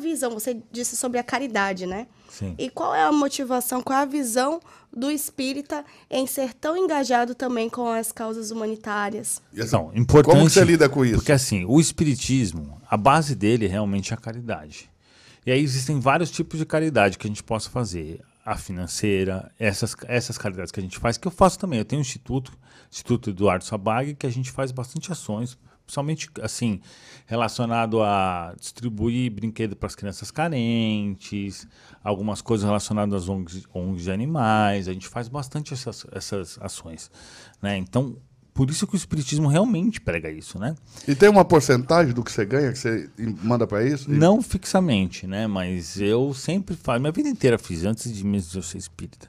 visão? Você disse sobre a caridade, né? Sim. E qual é a motivação, qual é a visão do espírita em ser tão engajado também com as causas humanitárias? Então, importante. Como que você lida com isso? Porque assim, o espiritismo, a base dele realmente é a caridade. E aí existem vários tipos de caridade que a gente possa fazer. A financeira, essas, essas caridades que a gente faz, que eu faço também. Eu tenho um instituto, Instituto Eduardo Sabag, que a gente faz bastante ações, principalmente assim, relacionado a distribuir brinquedo para as crianças carentes, algumas coisas relacionadas às ONGs, ONGs de animais. A gente faz bastante essas, essas ações. Né? Então, por isso que o Espiritismo realmente prega isso, né? E tem uma porcentagem do que você ganha que você manda para isso? Não fixamente, né? Mas eu sempre faço, minha vida inteira fiz, antes de mesmo ser espírita.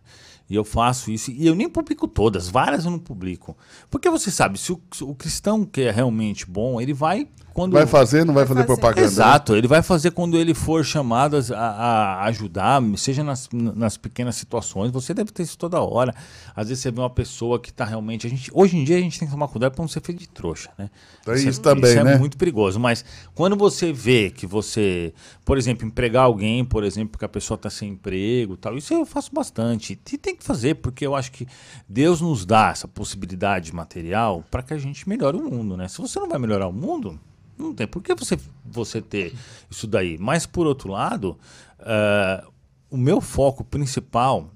E eu faço isso, e eu nem publico todas, várias eu não publico. Porque você sabe, se o, se o cristão que é realmente bom, ele vai quando. Vai fazer, não vai, Vai fazer, fazer. propaganda? né? Exato, ele vai fazer quando ele for chamado a, a ajudar, seja nas, nas pequenas situações. Você deve ter isso toda hora. Às vezes você vê uma pessoa que está realmente. A gente, hoje em dia a gente tem que tomar cuidado para não ser feito de trouxa, né? Tem isso também, isso né? é muito perigoso. Mas quando você vê que você, por exemplo, empregar alguém, por exemplo, que a pessoa está sem emprego, tal, isso eu faço bastante. E tem que fazer, porque eu acho que Deus nos dá essa possibilidade material para que a gente melhore o mundo, né? Se você não vai melhorar o mundo, não tem por que você, você ter isso daí. Mas, por outro lado, eh, o meu foco principal,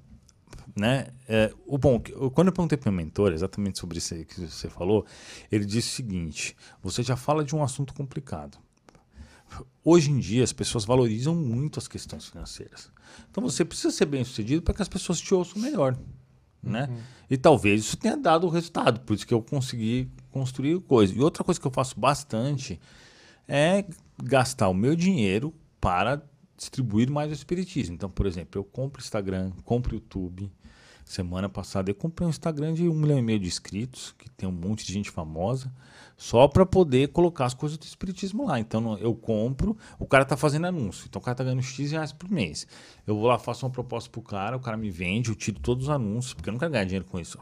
né? É, o bom, quando eu perguntei para o meu mentor exatamente sobre isso que você falou, ele disse o seguinte: você já fala de um assunto complicado. Hoje em dia, as pessoas valorizam muito as questões financeiras. Então, você precisa ser bem sucedido para que as pessoas te ouçam melhor. Né? E talvez isso tenha dado o resultado, por isso que eu consegui construir coisa. E outra coisa que eu faço bastante é gastar o meu dinheiro para distribuir mais o espiritismo. Então, por exemplo, eu compro Instagram, compro YouTube. Semana passada eu comprei um Instagram de um milhão e meio de inscritos, que tem um monte de gente famosa, só para poder colocar as coisas do espiritismo lá. Então eu compro, o cara tá fazendo anúncio, então o cara tá ganhando X reais por mês. Eu vou lá, faço uma proposta pro cara, o cara me vende, eu tiro todos os anúncios, porque eu não quero ganhar dinheiro com isso.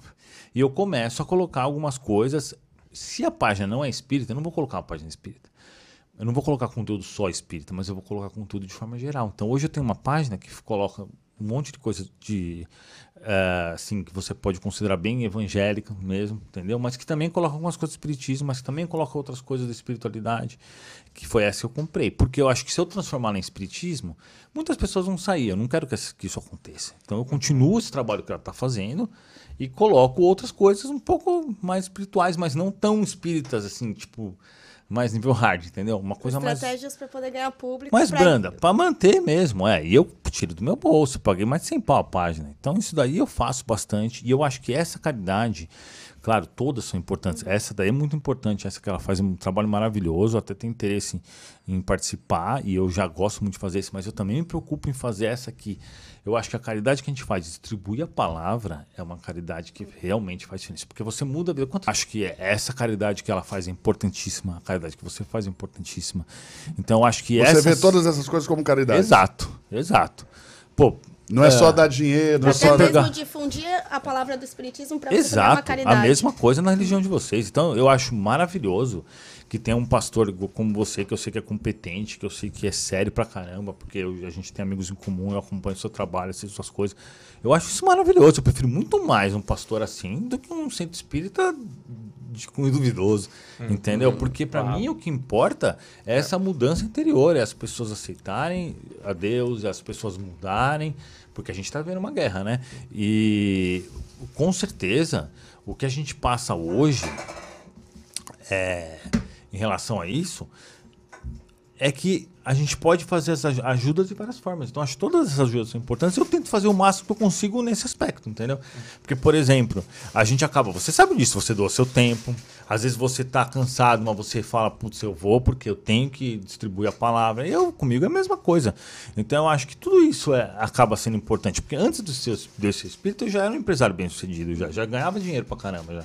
E eu começo a colocar algumas coisas. Se a página não é espírita, eu não vou colocar uma página espírita. Eu não vou colocar conteúdo só espírita, mas eu vou colocar conteúdo de forma geral. Então hoje eu tenho uma página que coloca um monte de coisa de eh, assim que você pode considerar bem evangélica mesmo, entendeu? Mas que também coloca algumas coisas do espiritismo, mas que também coloca outras coisas da espiritualidade, que foi essa que eu comprei. Porque eu acho que se eu transformar em espiritismo, muitas pessoas vão sair. Eu não quero que isso aconteça. Então eu continuo esse trabalho que ela está fazendo e coloco outras coisas um pouco mais espirituais, mas não tão espíritas assim, tipo mais nível hard, entendeu? Uma coisa mais Estratégias para poder ganhar público. mais pra- branda, para manter mesmo, é. E eu tiro do meu bolso, paguei mais de 100 pau a página. Então isso daí eu faço bastante e eu acho que essa caridade, claro, todas são importantes. Essa daí é muito importante, essa que ela faz um trabalho maravilhoso, até tenho interesse em, em participar e eu já gosto muito de fazer isso, mas eu também me preocupo em fazer essa aqui. Eu acho que a caridade que a gente faz, distribuir a palavra, é uma caridade que realmente faz diferença, porque você muda a vida. Quanto- Acho que é essa caridade que ela faz é importantíssima, a caridade que você faz é importantíssima. Então eu acho que Você essas... vê todas essas coisas como caridade. Exato, exato. Pô, Não é, só dar dinheiro, não é Até só... Você mesmo pegar- difundir a palavra do espiritismo para você ganhar uma exato. caridade. A mesma coisa na religião de vocês. Então eu acho maravilhoso que tenha um pastor como você, que eu sei que é competente, que eu sei que é sério pra caramba, porque eu- a gente tem amigos em comum, eu acompanho o seu trabalho, sei suas coisas. Eu acho isso maravilhoso. Eu prefiro muito mais um pastor assim do que um centro espírita de cunho duvidoso, entendeu? Porque pra mim o que importa é essa mudança interior, é as pessoas aceitarem a Deus, é as pessoas mudarem, porque a gente tá vendo uma guerra, né? E com certeza o que a gente passa hoje é, em relação a isso é que a gente pode fazer as aj- ajudas de várias formas. Então, acho que todas essas ajudas são importantes. Eu tento fazer o máximo que eu consigo nesse aspecto, entendeu? Porque, por exemplo, a gente acaba. Você sabe disso, você doa seu tempo. Às vezes você tá cansado, mas você fala, putz, eu vou porque eu tenho que distribuir a palavra. Eu, comigo, é a mesma coisa. Então, eu acho que tudo isso é, acaba sendo importante. Porque antes de ser, de ser espírito, eu já era um empresário bem sucedido, já, já ganhava dinheiro pra caramba. Já.